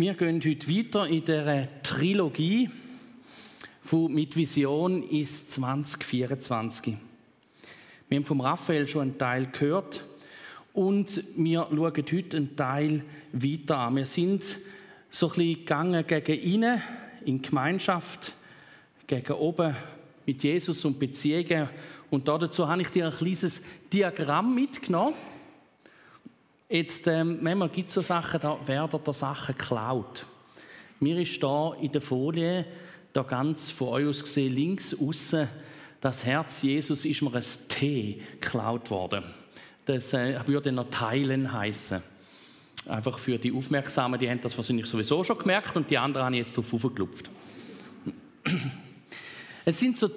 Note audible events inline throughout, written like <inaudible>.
Wir gehen heute weiter in der Trilogie von mit Vision ist 2024. Wir haben vom Raphael schon einen Teil gehört und wir schauen heute einen Teil weiter an. Wir sind so ein bisschen gegangen gegen innen in Gemeinschaft, gegen oben mit Jesus und Beziehungen. Und dazu habe ich dir ein kleines Diagramm mitgenommen. Jetzt, ähm, manchmal gibt es so Sachen, da werden da Sachen geklaut. Mir ist da in der Folie, da ganz von euch aus gesehen, links außen, das Herz Jesus ist mir ein T geklaut worden. Das äh, würde noch Teilen heißen. Einfach für die Aufmerksamen, die haben das wahrscheinlich sowieso schon gemerkt und die anderen haben jetzt drauf aufgeklopft. <clears throat> Es sind so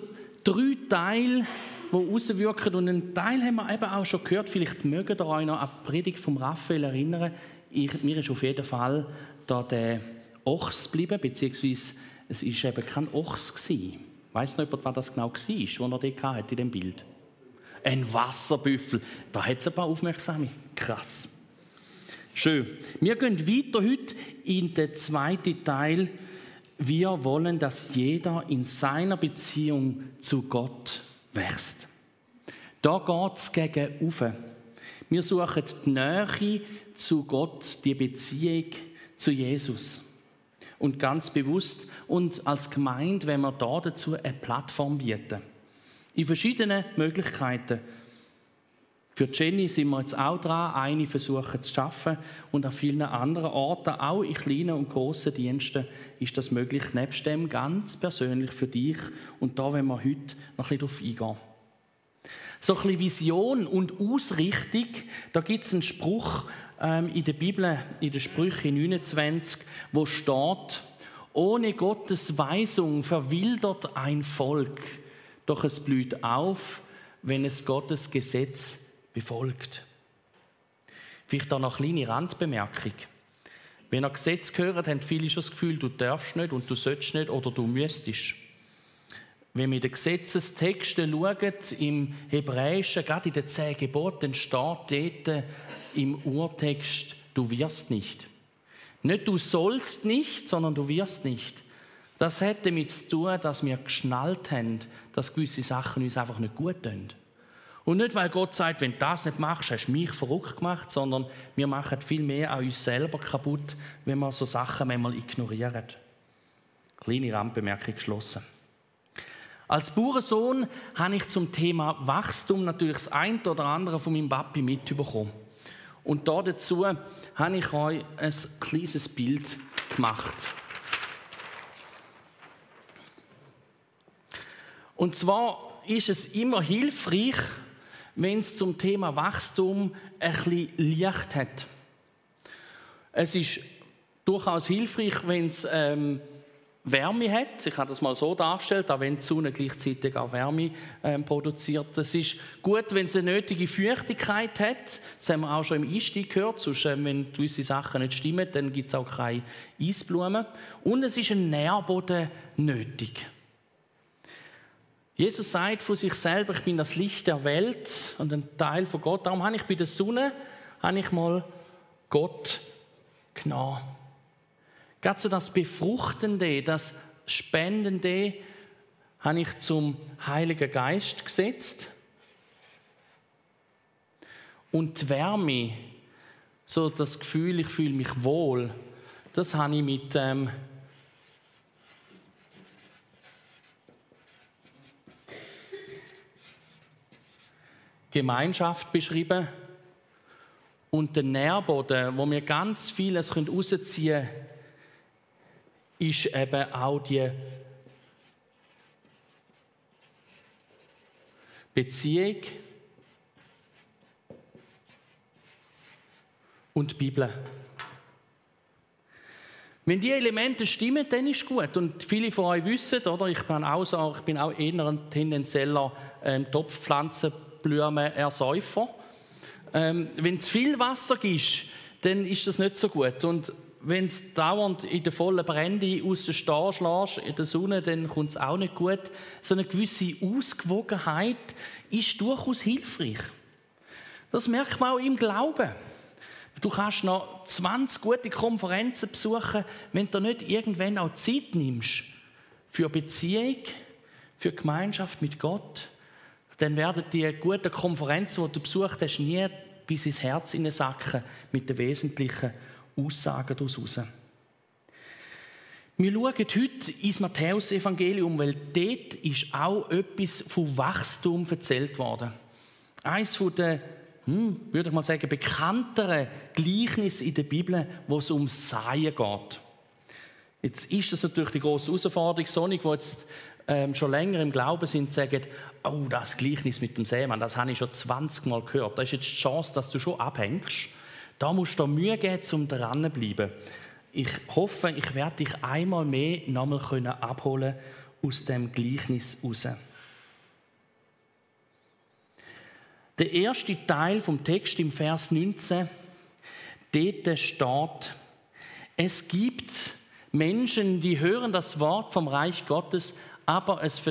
drei Teile die rauswirken. Und einen Teil haben wir eben auch schon gehört. Vielleicht mögt ihr euch noch an die Predigt von Raphael erinnern. Ich, mir ist auf jeden Fall da der Ochs geblieben, beziehungsweise es war eben kein Ochs. Gewesen. Weiss noch jemand, was das genau war, was er da in dem Bild? Ein Wasserbüffel. Da hat es ein paar Aufmerksame. Krass. Schön. Wir gehen weiter heute in den zweiten Teil. Wir wollen, dass jeder in seiner Beziehung zu Gott wächst. Da geht es gegen Ufe. Wir suchen die Nähe zu Gott, die Beziehung zu Jesus. Und ganz bewusst und als Gemeinde, wenn wir da dazu eine Plattform bieten. In verschiedenen Möglichkeiten. Für Jenny sind wir jetzt auch dran, eine versuchen zu schaffen und an vielen anderen Orten, auch in kleinen und grossen Diensten, ist das möglich, nebst dem ganz persönlich für dich. Und da wollen wir heute noch ein bisschen darauf eingehen. So ein bisschen Vision und Ausrichtung, da gibt es einen Spruch ähm, in der Bibel, in der Sprüche 29, wo steht, ohne Gottes Weisung verwildert ein Volk, doch es blüht auf, wenn es Gottes Gesetz befolgt. Vielleicht da noch eine kleine Randbemerkung. Wenn ihr Gesetz gehört, haben viele schon das Gefühl, du darfst nicht und du sollst nicht oder du müsstest. Wenn wir den Gesetzestexten schauen, im Hebräischen, gerade in den zehn Geboten, dann steht dort im Urtext, du wirst nicht. Nicht du sollst nicht, sondern du wirst nicht. Das hat damit zu tun, dass wir geschnallt haben, dass gewisse Sachen uns einfach nicht gut tun. Und nicht, weil Gott sagt, wenn du das nicht machst, hast du mich verrückt gemacht, sondern wir machen viel mehr an uns selber kaputt, wenn wir so Sachen manchmal ignorieren. Kleine Randbemerkung geschlossen. Als Bauernsohn habe ich zum Thema Wachstum natürlich das eine oder andere von meinem Papi mitbekommen. Und da dazu habe ich euch ein kleines Bild gemacht. Und zwar ist es immer hilfreich, wenn es zum Thema Wachstum ein Licht hat. Es ist durchaus hilfreich, wenn es ähm, Wärme hat. Ich habe das mal so dargestellt, auch wenn die Sonne gleichzeitig auch Wärme ähm, produziert. Es ist gut, wenn es eine nötige Feuchtigkeit hat. Das haben wir auch schon im Einstieg gehört. Sonst, äh, wenn gewisse Sachen nicht stimmen, dann gibt es auch keine Eisblumen. Und es ist ein Nährboden nötig. Jesus sagt von sich selber, ich bin das Licht der Welt und ein Teil von Gott. Darum habe ich bei der Sonne habe ich mal Gott genommen. Gerade so das Befruchtende, das Spendende habe ich zum Heiligen Geist gesetzt. Und die Wärme, so das Gefühl, ich fühle mich wohl, das habe ich mit ähm, Gemeinschaft beschrieben und der Nährboden, wo wir ganz vieles herausziehen können, ist eben auch die Beziehung und die Bibel. Wenn die Elemente stimmen, dann ist gut. Und viele von euch wissen, oder? Ich bin auch, ich bin auch eher ein tendenzieller ähm, Topfpflanzen Blumenversäufer. Ähm, wenn zu viel Wasser gibt, dann ist das nicht so gut. Und wenn es dauernd in der vollen Brände aus der Stehen schlägst, in der Sonne, dann kommt es auch nicht gut. So eine gewisse Ausgewogenheit ist durchaus hilfreich. Das merkt man auch im Glauben. Du kannst noch 20 gute Konferenzen besuchen, wenn du nicht irgendwann auch Zeit nimmst für Beziehung, für Gemeinschaft mit Gott. Dann werden die guten Konferenzen, die du besucht hast, nie bis ins Herz sacken mit den wesentlichen Aussagen daraus. Wir schauen heute ins Matthäus-Evangelium, weil dort ist auch etwas von Wachstum erzählt worden. Eines den, hm, würde ich mal sagen, bekannteren Gleichnissen in der Bibel, wo es um Saien geht. Jetzt ist das natürlich die große Herausforderung. Sonic, die jetzt ähm, schon länger im Glauben sind, sagen, oh, das Gleichnis mit dem Seemann, das habe ich schon 20 Mal gehört. Da ist jetzt die Chance, dass du schon abhängst. Da musst du Mühe geben, um dran zu bleiben. Ich hoffe, ich werde dich einmal mehr nochmal können abholen aus dem Gleichnis raus. Der erste Teil vom Text im Vers 19, dort steht, es gibt Menschen, die hören das Wort vom Reich Gottes, aber es,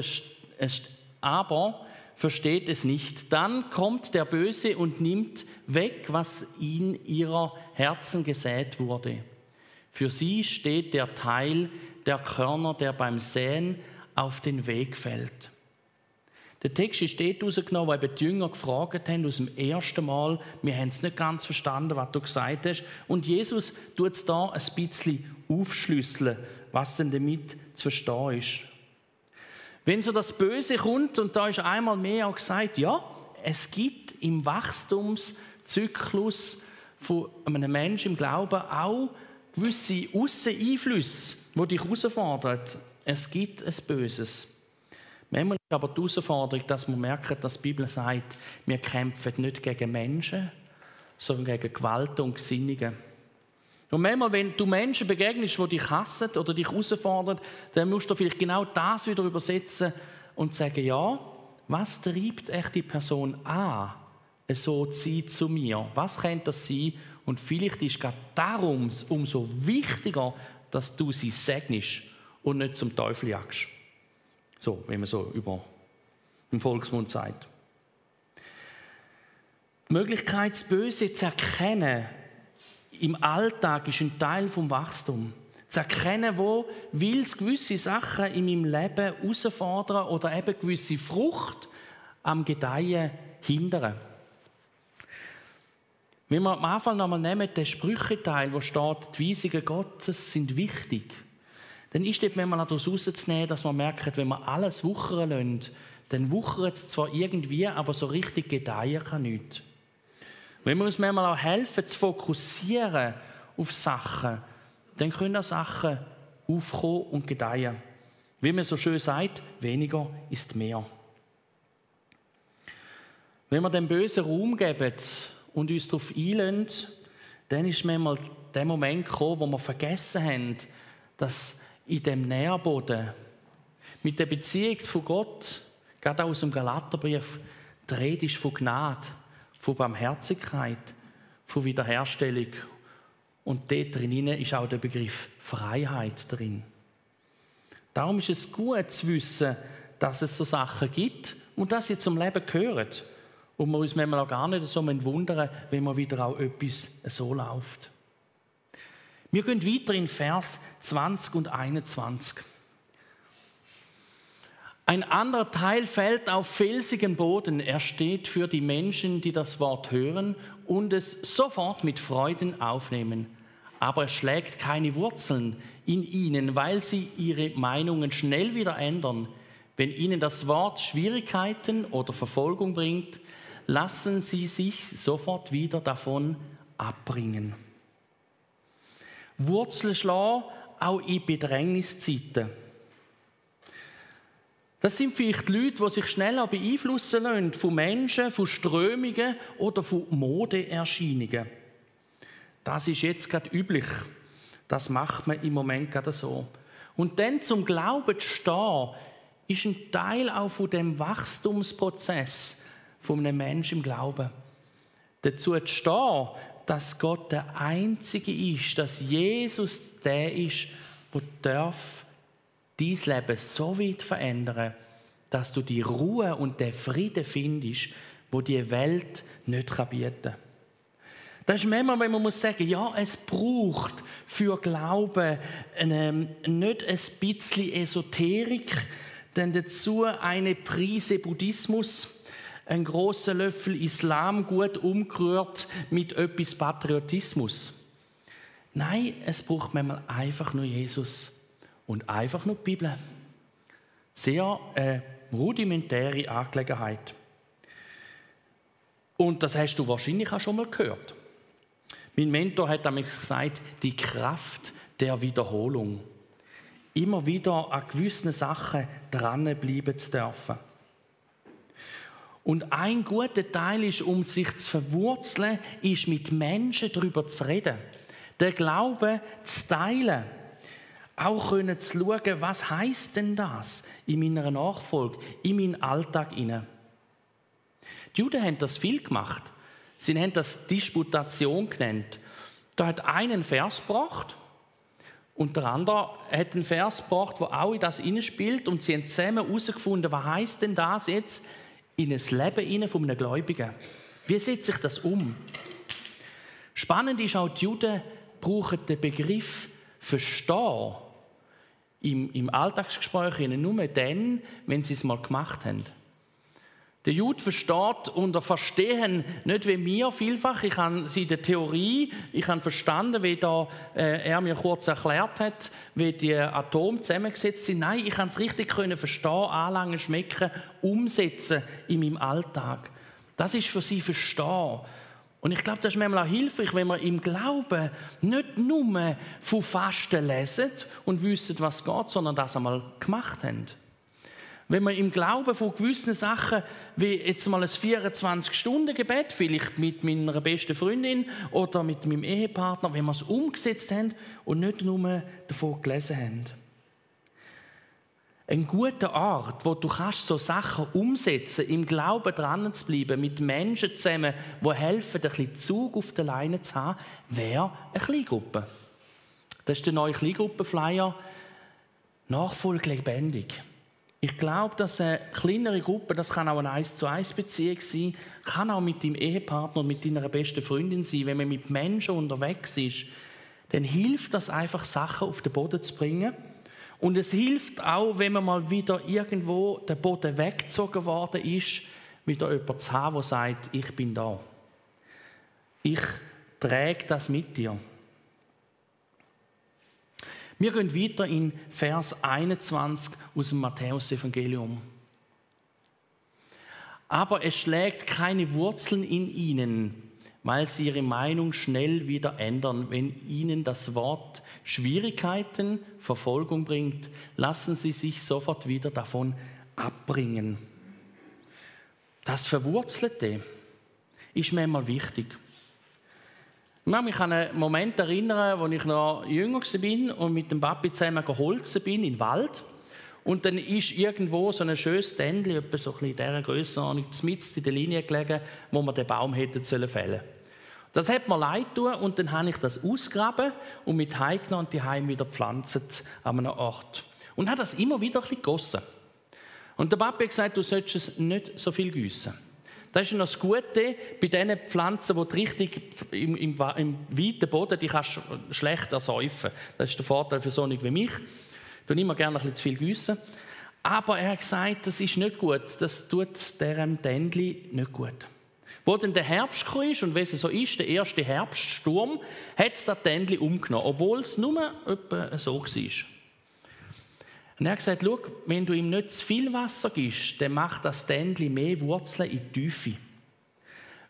es aber versteht es nicht. Dann kommt der Böse und nimmt weg, was in ihrer Herzen gesät wurde. Für sie steht der Teil der Körner, der beim Säen auf den Weg fällt. Der Text ist dort rausgenommen, weil die Jünger gefragt haben, aus dem ersten Mal, wir haben es nicht ganz verstanden, was du gesagt hast. Und Jesus tut es da ein bisschen aufschlüsseln, was denn damit zu verstehen ist. Wenn so das Böse kommt, und da ist einmal mehr auch gesagt, ja, es gibt im Wachstumszyklus von einem Menschen im Glauben auch gewisse Ausseneinflüsse, die dich herausfordern. Es gibt ein Böses. Manchmal ist aber die Herausforderung, dass man merkt, dass die Bibel sagt, wir kämpfen nicht gegen Menschen, sondern gegen Gewalt und Gesinnungen. Und manchmal, wenn du Menschen begegnest, die dich hassen oder dich herausfordern, dann musst du vielleicht genau das wieder übersetzen und sagen, ja, was treibt echt die Person an, so zu sein zu mir? Was könnte das sein? Und vielleicht ist gerade darum umso wichtiger, dass du sie segnest und nicht zum Teufel jagst. So, wenn man so über den Volksmund sagt. Die Möglichkeit, das Böse zu erkennen, im Alltag ist ein Teil vom Wachstum. Zu erkennen, wo will es gewisse Sachen in meinem Leben herausfordern oder eben gewisse Frucht am Gedeihen hindern. Wenn wir am Anfang nochmal nehmen, den Sprücheteil, wo steht, die Weisungen Gottes sind wichtig, dann ist dort manchmal daraus rauszunehmen, dass man merkt, wenn man alles wuchern lässt, dann wuchert es zwar irgendwie, aber so richtig gedeihen kann nichts. Wenn wir uns manchmal auch helfen, zu fokussieren auf Sachen, dann können auch Sachen aufkommen und gedeihen. Wie man so schön sagt, weniger ist mehr. Wenn wir dem Bösen Raum geben und uns darauf einlösen, dann ist manchmal der Moment gekommen, wo wir vergessen haben, dass in dem Nährboden mit der Beziehung von Gott, gerade aus dem Galaterbrief, die Rede ist von Gnade von Barmherzigkeit, von Wiederherstellung. Und dort drin ist auch der Begriff Freiheit drin. Darum ist es gut zu wissen, dass es so Sachen gibt und dass sie zum Leben gehören. Und wir uns manchmal auch gar nicht so wundern, wenn man wieder auch etwas so läuft. Wir gehen weiter in Vers 20 und 21. Ein anderer Teil fällt auf felsigen Boden. Er steht für die Menschen, die das Wort hören und es sofort mit Freuden aufnehmen. Aber es schlägt keine Wurzeln in ihnen, weil sie ihre Meinungen schnell wieder ändern. Wenn ihnen das Wort Schwierigkeiten oder Verfolgung bringt, lassen sie sich sofort wieder davon abbringen. Wurzeln schlagen auch in Bedrängniszeiten. Das sind vielleicht Leute, die sich schneller beeinflussen lassen von Menschen, von Strömungen oder von Modeerscheinungen. Das ist jetzt gerade üblich. Das macht man im Moment gerade so. Und dann zum Glauben zu stehen, ist ein Teil auch von dem Wachstumsprozess von einem Menschen im Glauben. Dazu zu stehen, dass Gott der Einzige ist, dass Jesus der ist, der darf dein Leben so weit verändern, dass du die Ruhe und den Frieden findest, wo die Welt nicht bieten kann. Das ist manchmal, wenn man muss sagen, ja, es braucht für Glauben ähm, nicht ein bisschen Esoterik, denn dazu eine Prise Buddhismus, ein großer Löffel Islam gut umgerührt mit etwas Patriotismus. Nein, es braucht manchmal einfach nur Jesus und einfach nur die Bibel. Sehr äh, rudimentäre Angelegenheit. Und das hast du wahrscheinlich auch schon mal gehört. Mein Mentor hat damals gesagt, die Kraft der Wiederholung. Immer wieder an gewissen Sachen dranbleiben zu dürfen. Und ein guter Teil ist, um sich zu verwurzeln, ist mit Menschen darüber zu reden. Den Glauben zu teilen. Auch können zu schauen, was heißt denn das in meiner Nachfolge, in meinen Alltag hinein. Die Juden haben das viel gemacht. Sie haben das Disputation genannt. Da hat einen Vers gebracht und der andere hat einen Vers gebracht, der auch in das spielt und sie haben zusammen herausgefunden, was heißt denn das jetzt in ein Leben von einem Gläubigen? Wie setzt sich das um? Spannend ist auch, die Juden brauchen den Begriff Verstehen im, im Alltagsgespräch nur dann, wenn sie es mal gemacht haben. Der Jude versteht unter Verstehen nicht wie mir vielfach. Ich habe sie der Theorie, ich habe verstanden, wie da, äh, er mir kurz erklärt hat, wie die Atome zusammengesetzt sind. Nein, ich kann es richtig können verstehen, anlangen, schmecken, umsetzen in meinem Alltag. Das ist für sie Verstehen. Und ich glaube, das ist manchmal auch hilfreich, wenn wir im Glauben nicht nur von Fasten lesen und wissen, was geht, sondern das einmal gemacht haben. Wenn wir im Glauben von gewissen Sachen, wie jetzt mal ein 24-Stunden-Gebet, vielleicht mit meiner besten Freundin oder mit meinem Ehepartner, wenn wir es umgesetzt haben und nicht nur davon gelesen haben. Ein guter Ort, wo du kannst so Sachen umsetzen, im Glauben dran zu bleiben, mit Menschen zusammen, die helfen, ein bisschen Zug auf der Leine zu haben, wäre eine Kleingruppe. Das ist der neue Kleingruppen-Flyer. Nachfolge lebendig. Ich glaube, dass eine kleinere Gruppe, das kann auch eine 1 zu 1 Beziehung sein, kann auch mit deinem Ehepartner und mit deiner besten Freundin sein. Wenn man mit Menschen unterwegs ist, dann hilft das einfach, Sachen auf den Boden zu bringen. Und es hilft auch, wenn man mal wieder irgendwo der Boden weggezogen worden ist, wieder jemand zu haben, der sagt, ich bin da. Ich träge das mit dir. Wir gehen weiter in Vers 21 aus dem Matthäus-Evangelium. Aber es schlägt keine Wurzeln in ihnen, weil sie ihre Meinung schnell wieder ändern. Wenn ihnen das Wort Schwierigkeiten, Verfolgung bringt, lassen sie sich sofort wieder davon abbringen. Das Verwurzelte ist mir immer wichtig. Ich kann mich an einen Moment erinnern, als ich noch jünger war und mit dem Papi zusammen geholzen bin im Wald. Und dann ist irgendwo so ein schönes Ständchen, etwa so in dieser Grössenordnung, mitten in der Linie gelegen, wo man den Baum hätte fällen sollen. Das hat mir leid getan und dann habe ich das ausgraben und mit heimgenommen und die Heim wieder gepflanzt an einem Ort. Und habe das immer wieder ein gegossen. Und der Papi hat gesagt, du solltest es nicht so viel gießen. Das ist noch das Gute bei diesen Pflanzen, die richtig im, im, im weiten Boden die kannst schlecht ersäufen. Das ist der Vorteil für so wie mich. Ich immer gerne ein bisschen zu viel gießen. Aber er hat gesagt, das ist nicht gut. Das tut diesem Tändli nicht gut. Wo dann der Herbst ist und wie es so ist, der erste Herbststurm, hat es das Tändli umgenommen, obwohl es nur etwa so war. Und er hat gesagt, schau, wenn du ihm nicht zu viel Wasser gibst, dann macht das Ständli mehr Wurzeln in die Tiefe.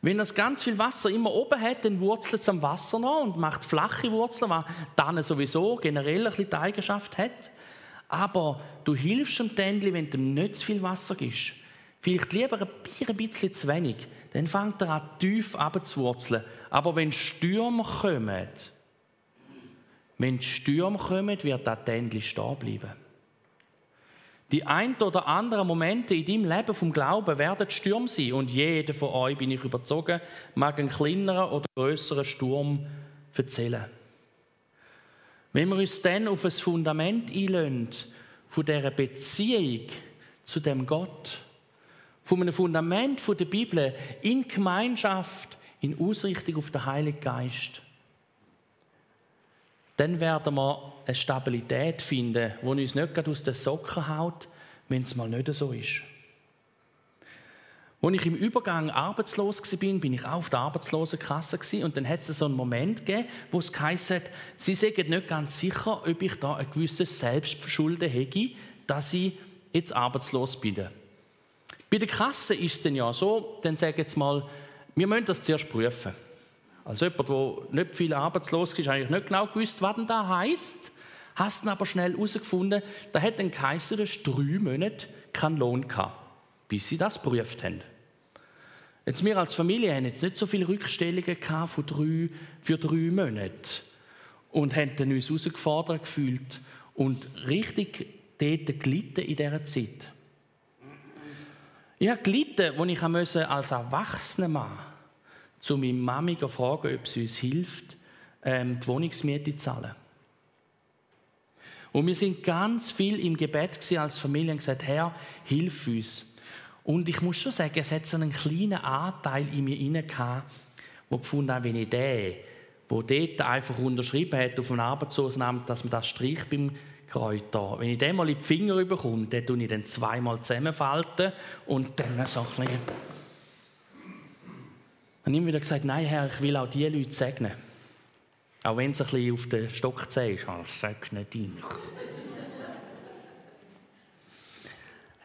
Wenn das ganz viel Wasser immer oben hat, dann wurzelt es am Wasser noch und macht flache Wurzeln, was dann sowieso generell ein bisschen die Eigenschaft hat. Aber du hilfst dem Tändli, wenn du ihm nicht zu viel Wasser gibst. Vielleicht lieber ein bisschen zu wenig. Dann fängt er an, tief abzuwurzeln. Aber wenn Stürme kommen, wenn Stürme kommen, wird das Tändli stehen bleiben. Die ein oder anderen Momente in deinem Leben vom Glauben werden Sturm sein. Und jeder von euch, bin ich überzogen, mag einen kleineren oder größeren Sturm erzählen. Wenn wir uns dann auf ein Fundament einlösen, von dieser Beziehung zu dem Gott, von einem Fundament der Bibel in Gemeinschaft, in Ausrichtung auf den Heiligen Geist, dann werden wir eine Stabilität finden, die uns nicht gerade aus den Socken haut, wenn es mal nicht so ist. Als ich im Übergang arbeitslos war, bin ich auch auf der Arbeitslosenkasse und dann hat es so einen Moment gegeben, wo es geheißen hat, sie sind nicht ganz sicher, ob ich da ein gewisses Selbstverschulden hätte, dass ich jetzt arbeitslos bin. Bei der Kasse ist es dann ja so, dann sagen jetzt mal, wir müssen das zuerst prüfen. Also jemand, der nicht viel arbeitslos ist, eigentlich nicht genau gewusst, was denn da heisst, hast dann aber schnell herausgefunden, da hat geheißen, dass drei Monate keinen Lohn gehabt, bis sie das geprüft haben. Jetzt wir als Familie haben jetzt nicht so viele Rückstellungen von drei, für drei Monate und haben dann uns herausgefordert gefühlt und richtig dort gelitten in dieser Zeit. Ich habe gelitten, als ich als erwachsener Mann zu meiner Mami fragen ob sie uns hilft, ähm, die Wohnungsmiete zu zahlen. Und wir sind ganz viel im Gebet als Familie und gesagt, Herr, hilf uns. Und ich muss schon sagen, es hat so einen kleinen Anteil in mir inne gehabt, wo gefunden hat, wenn ich den, wo dort einfach unterschrieben hat auf dem Arbeitslosenamt, dass man das streicht beim Kräuter. Wenn ich den mal in die Finger bekomme, dann tue ich den zweimal zusammenfalten und dann so ein bisschen ich wieder gesagt, nein Herr, ich will auch diese Leute segnen. Auch wenn es ein bisschen auf den Stock ist, das sagst du nicht ihn.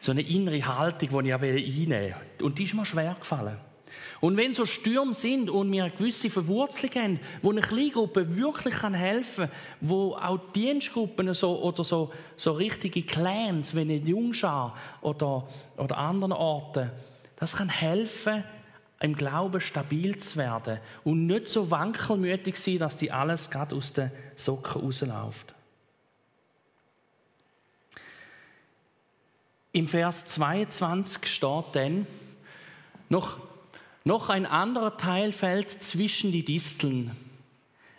So eine innere Haltung, die ich auch einnehmen will. Und die ist mir schwer gefallen. Und wenn so Stürme sind und wir gewisse Verwurzelung haben, wo eine Kleingruppe wirklich helfen kann, wo auch Dienstgruppen so, oder so, so richtige Clans, wie eine Jungschar oder, oder anderen Orten, das kann helfen, im Glauben stabil zu werden und nicht so wankelmütig sein, dass die alles gerade aus den Socken rausläuft. Im Vers 22 steht dann, noch, noch ein anderer Teil fällt zwischen die Disteln.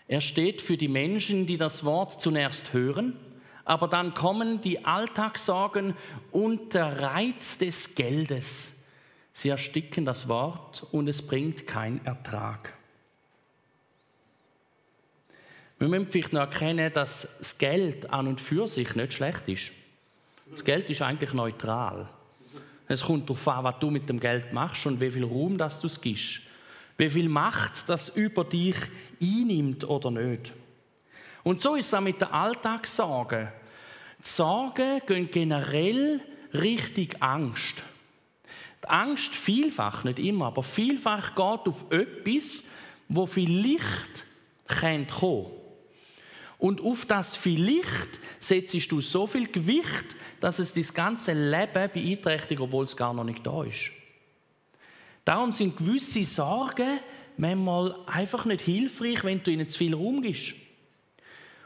Er steht für die Menschen, die das Wort zunächst hören, aber dann kommen die Alltagssorgen und der Reiz des Geldes Sie ersticken das Wort und es bringt keinen Ertrag. Wir müssen vielleicht noch erkennen, dass das Geld an und für sich nicht schlecht ist. Das Geld ist eigentlich neutral. Es kommt darauf an, was du mit dem Geld machst und wie viel Raum das du es gibst. Wie viel Macht das über dich einnimmt oder nicht. Und so ist es auch mit der Alltagssorge. Die Sorgen gehen generell richtig Angst. Die Angst vielfach, nicht immer, aber vielfach geht auf etwas, wo vielleicht kommen könnte. Und auf das vielleicht setzt du so viel Gewicht, dass es das ganze Leben beeinträchtigt, obwohl es gar noch nicht da ist. Darum sind gewisse Sorgen manchmal einfach nicht hilfreich, wenn du ihnen zu viel Raum gibst.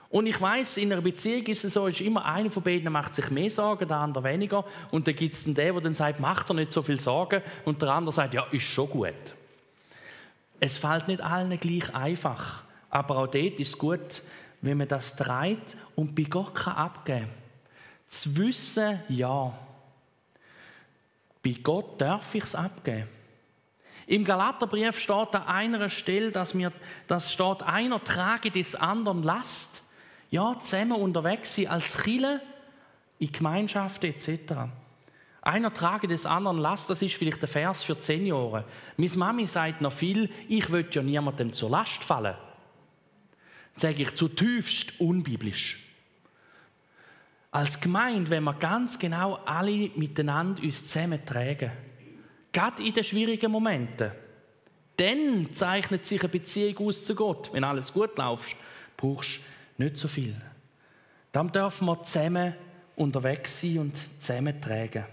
Und ich weiß, in einer Beziehung ist es so, ist immer einer von beiden macht sich mehr Sorgen, der andere weniger. Und dann gibt es den, der dann sagt, macht er nicht so viel Sorgen. Und der andere sagt, ja, ist schon gut. Es fällt nicht allen gleich einfach. Aber auch dort ist es gut, wenn man das dreht und bei Gott kann abgeben. Zu wissen, ja, bei Gott darf ich es abgeben. Im Galaterbrief steht an einer Stelle, dass mir, das steht, einer trage des anderen Last ja, zusammen unterwegs sein als Chile in Gemeinschaften etc. Einer trage des anderen Last, das ist vielleicht der Vers für zehn Jahre. Meine Mami sagt noch viel, ich will ja niemandem zur Last fallen. Sage ich zutiefst unbiblisch. Als Gemeinde, wenn wir ganz genau alle miteinander uns zusammentragen, gerade in den schwierigen Momenten, dann zeichnet sich eine Beziehung aus zu Gott. Wenn alles gut läuft, brauchst du nicht so viel. Dann dürfen wir zusammen unterwegs sein und zusammen tragen.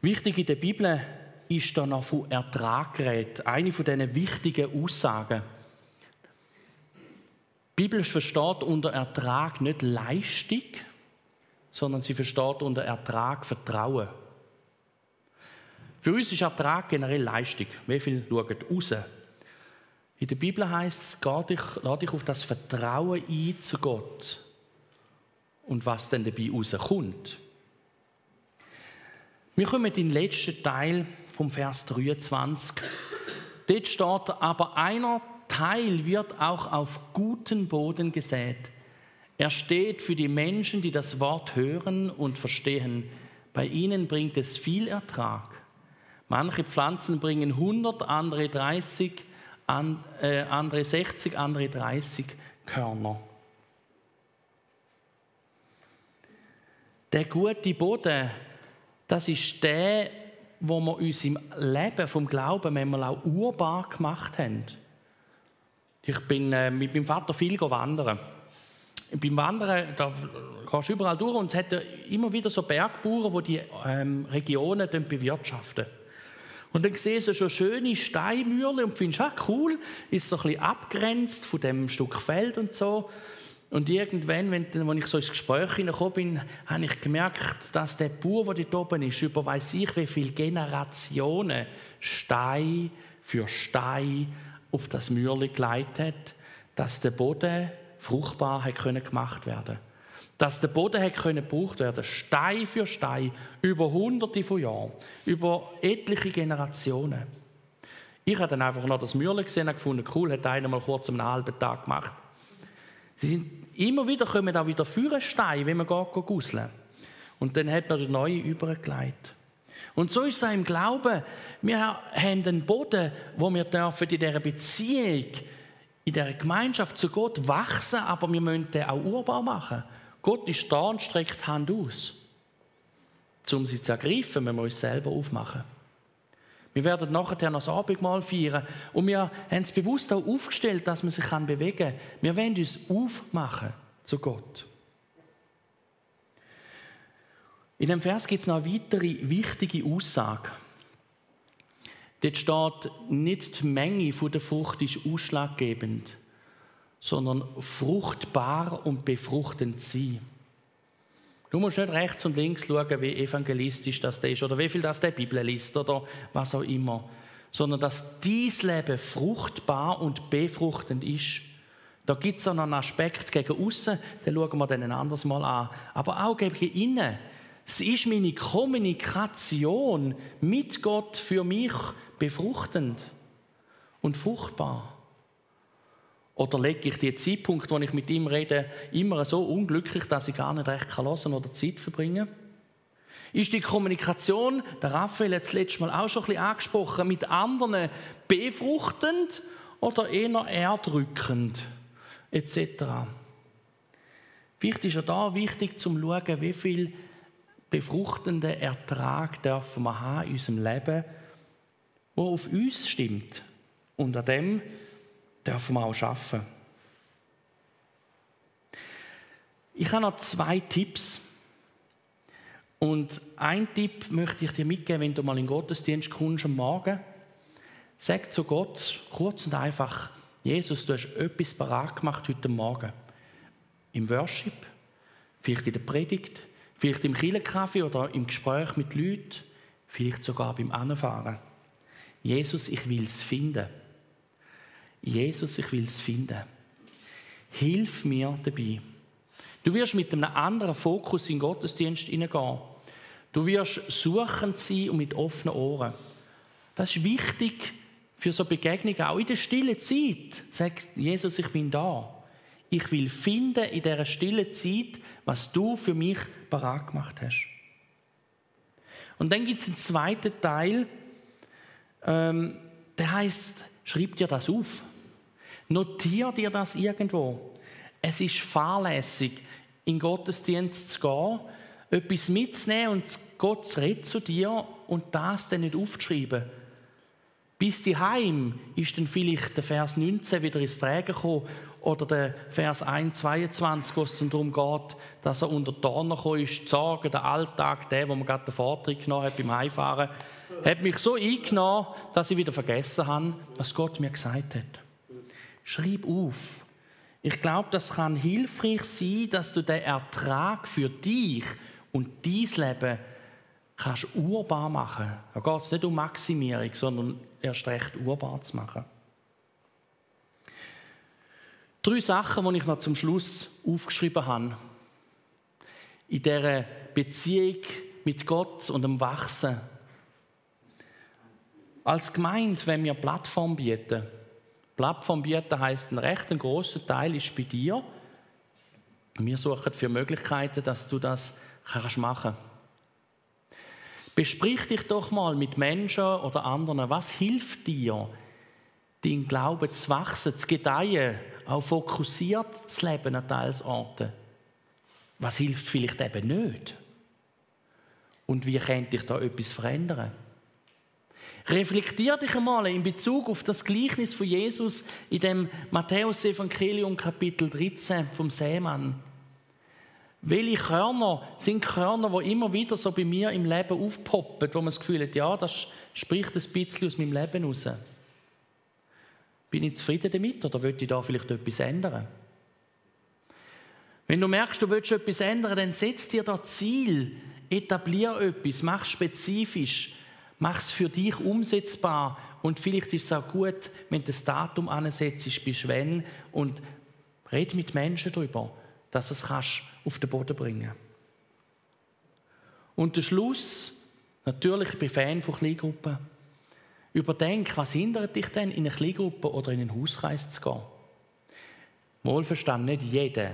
Wichtig in der Bibel ist da noch von Ertrag geredet. Eine von diesen wichtigen Aussagen. Die Bibel versteht unter Ertrag nicht Leistung, sondern sie versteht unter Ertrag Vertrauen. Für uns ist Ertrag generell Leistung. Wie viel schauen raus? In der Bibel heißt es, lade dich auf das Vertrauen ein zu Gott und was dann dabei rauskommt. Wir kommen in den letzten Teil vom Vers 23. Dort steht, aber einer Teil wird auch auf guten Boden gesät. Er steht für die Menschen, die das Wort hören und verstehen. Bei ihnen bringt es viel Ertrag. Manche Pflanzen bringen 100, andere 30, äh, andere 60, andere 30 Körner. Der gute Boden, das ist der, wo wir uns im Leben vom Glauben manchmal auch urbar gemacht haben. Ich bin äh, mit meinem Vater viel wandern. Beim Wandern, da gehst du überall durch und es hat immer wieder so Bergbauern, die die ähm, Regionen bewirtschaften. Und dann siehst du schon schöne Steinmürle und findest, ah, cool, ist so ein bisschen abgrenzt von dem Stück Feld und so. Und irgendwann, wenn, wenn ich so ins Gespräch hineingekommen bin, habe ich gemerkt, dass der Bauer, der dort oben ist, über weiß ich wie viele Generationen Stein für Stein auf das Mürli geleitet hat, dass der Boden fruchtbar hat können gemacht werden dass der Boden hat gebraucht werden Stein für Stein, über hunderte von Jahren, über etliche Generationen. Ich habe dann einfach noch das Mürle gesehen und gefunden, cool, hat einer mal kurz einen halben Tag gemacht. Sie sind immer wieder kommen da wieder Stein, wenn man geht, geht gusseln. Und dann hat man den neuen übergelegt. Und so ist es auch im Glauben. Wir haben einen Boden, wo wir dürfen in dieser Beziehung, in dieser Gemeinschaft zu Gott wachsen, aber wir müssen den auch urbar machen. Gott ist da und streckt die Hand aus. Um sie zu ergreifen, müssen wir uns selber aufmachen. Wir werden nachher noch das Abendmahl feiern. Und wir haben es bewusst auch aufgestellt, dass man sich bewegen kann. Wir wollen uns aufmachen zu Gott. In dem Vers gibt es noch eine weitere wichtige Aussage. Dort steht, nicht die Menge der Frucht ist ausschlaggebend, sondern fruchtbar und befruchtend sein. Du musst nicht rechts und links schauen, wie evangelistisch das ist oder wie viel das der Bibel liest oder was auch immer, sondern dass dies Leben fruchtbar und befruchtend ist. Da gibt es auch noch einen Aspekt gegen außen, den schauen wir dann ein anderes Mal an. Aber auch gegen innen. Es ist meine Kommunikation mit Gott für mich befruchtend und fruchtbar. Oder lege ich den Zeitpunkt, wo ich mit ihm rede, immer so unglücklich, dass ich gar nicht recht kann oder Zeit verbringen Ist die Kommunikation, der Raphael hat es letztes Mal auch schon ein bisschen angesprochen, mit anderen befruchtend oder eher erdrückend etc. Wichtig ist ja da wichtig zum schauen, wie viel befruchtenden Ertrag dürfen wir haben in unserem Leben, wo auf uns stimmt. Und an dem dürfen wir auch arbeiten. Ich habe noch zwei Tipps. Und ein Tipp möchte ich dir mitgeben, wenn du mal in den Gottesdienst kommst am Morgen. Sag zu Gott kurz und einfach, Jesus, du hast etwas parat gemacht heute Morgen. Im Worship, vielleicht in der Predigt, vielleicht im Kirchenkaffee oder im Gespräch mit Leuten, vielleicht sogar beim Anfahren. Jesus, ich will es finden. Jesus, ich will es finden. Hilf mir dabei. Du wirst mit einem anderen Fokus in den Gottesdienst hineingehen. Du wirst suchend sein und mit offenen Ohren. Das ist wichtig für so Begegnungen, auch in der stillen Zeit. Sagt Jesus, ich bin da. Ich will finden in dieser stillen Zeit, was du für mich parat gemacht hast. Und dann gibt es einen zweiten Teil, ähm, der heißt, schreib dir das auf. Notier dir das irgendwo. Es ist fahrlässig, in Gottesdienst zu gehen, etwas mitzunehmen und Gott redet zu dir und das dann nicht aufzuschreiben. Bis die Heim ist dann vielleicht der Vers 19 wieder ins Trägen gekommen oder der Vers 1, 22, wo es darum geht, dass er unter gekommen ist, zu sagen, der Alltag, der, wo man gerade den Vortritt genommen hat beim Heimfahren, hat mich so eingenommen, dass ich wieder vergessen habe, was Gott mir gesagt hat. Schreib auf. Ich glaube, das kann hilfreich sein, dass du den Ertrag für dich und dein Leben kannst urbar machen. Da geht es nicht um Maximierung, sondern erst recht urbar zu machen. Drei Sachen, die ich noch zum Schluss aufgeschrieben habe. In dieser Beziehung mit Gott und dem Wachsen. Als Gemeinde, wenn wir Plattform bieten, Plattform bieten heisst, ein recht großer Teil ist bei dir. Wir suchen für Möglichkeiten, dass du das kannst machen Besprich dich doch mal mit Menschen oder anderen, was hilft dir, dein Glauben zu wachsen, zu gedeihen, auch fokussiert zu leben an Teilsorten. Was hilft vielleicht eben nicht? Und wie könnte dich da etwas verändern? Reflektier dich einmal in Bezug auf das Gleichnis von Jesus in dem Matthäus-Evangelium Kapitel 13 vom Seemann. Welche Körner sind Körner, die immer wieder so bei mir im Leben aufpoppen, wo man das Gefühl hat, ja, das spricht ein bisschen aus meinem Leben raus. Bin ich zufrieden damit oder will ich da vielleicht etwas ändern? Wenn du merkst, du willst etwas ändern, dann setz dir da Ziel, etablier etwas, mach spezifisch, mach es für dich umsetzbar. Und vielleicht ist es auch gut, wenn du das Datum ansetzt, bis wenn. Und red mit Menschen darüber, dass du es kannst auf den Boden bringen. Und der Schluss, natürlich, ich bin Fan von Kleingruppen, Überdenk, was hindert dich denn, in eine Kleingruppe oder in einen Hauskreis zu gehen? Wohlverstanden, nicht jeder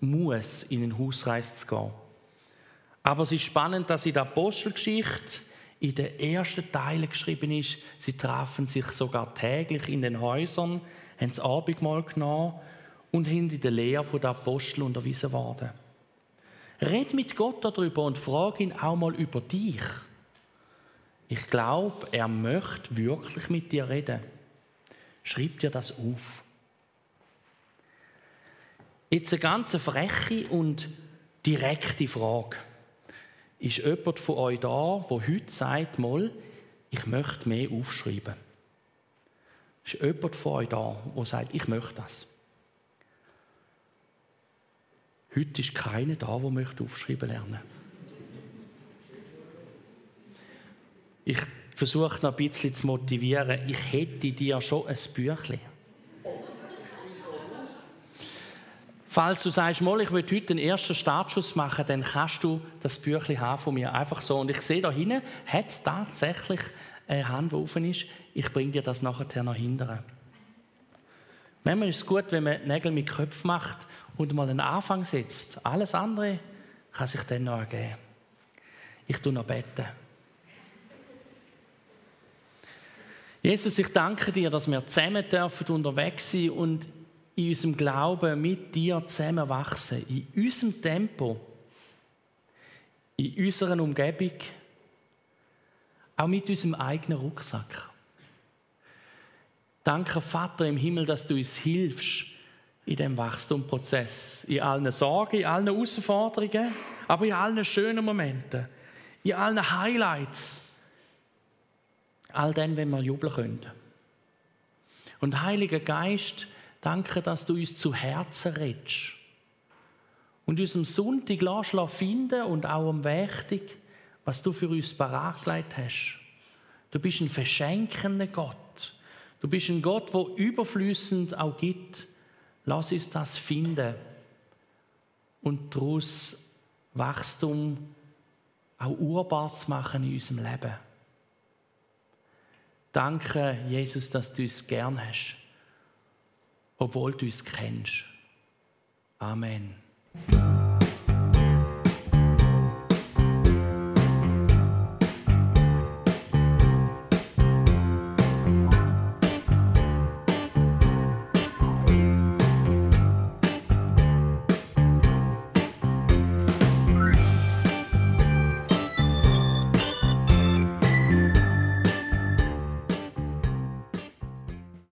muss in einen Hauskreis zu gehen. Aber es ist spannend, dass in der Apostelgeschichte in den ersten Teilen geschrieben ist, sie trafen sich sogar täglich in den Häusern, haben das Abendmahl genommen und sind in der Lehre der Apostel unterwiesen worden. Red mit Gott darüber und frag ihn auch mal über dich. Ich glaube, er möchte wirklich mit dir reden. Schreib dir das auf. Jetzt eine ganz freche und direkte Frage. Ist jemand von euch da, der heute sagt, mal, ich möchte mehr aufschreiben? Ist jemand von euch da, der sagt, ich möchte das? Heute ist keiner da, der möchte aufschreiben lernen. Ich versuche noch ein bisschen zu motivieren. Ich hätte dir schon ein Büchlein. Falls du sagst, mal, ich will heute den ersten Startschuss machen, dann kannst du das Büchlein haben von mir. Einfach so. Und ich sehe da hinten, hat es tatsächlich eine Hand, die offen ist. Ich bringe dir das nachher nach hinten. Manchmal ist es gut, wenn man Nägel mit Köpfen macht und mal einen Anfang setzt. Alles andere kann sich dann noch ergeben. Ich tue noch beten. Jesus, ich danke dir, dass wir zusammen dürfen unterwegs sein und in unserem Glauben mit dir zusammen wachsen. In unserem Tempo, in unserer Umgebung, auch mit unserem eigenen Rucksack. Danke, Vater im Himmel, dass du uns hilfst in dem Wachstumprozess. In allen Sorgen, in allen Herausforderungen, aber in allen schönen Momenten, in allen Highlights all dann, wenn wir jubeln können. Und Heiliger Geist, danke, dass du uns zu Herzen redest. Und uns am Sonntag lassen finden und auch am Wächtig, was du für uns bereitgelegt hast. Du bist ein verschenkender Gott. Du bist ein Gott, der überflüssend auch gibt. Lass uns das finden und daraus Wachstum auch urbar zu machen in unserem Leben. Danke, Jesus, dass du uns gern hast, obwohl du uns kennst. Amen.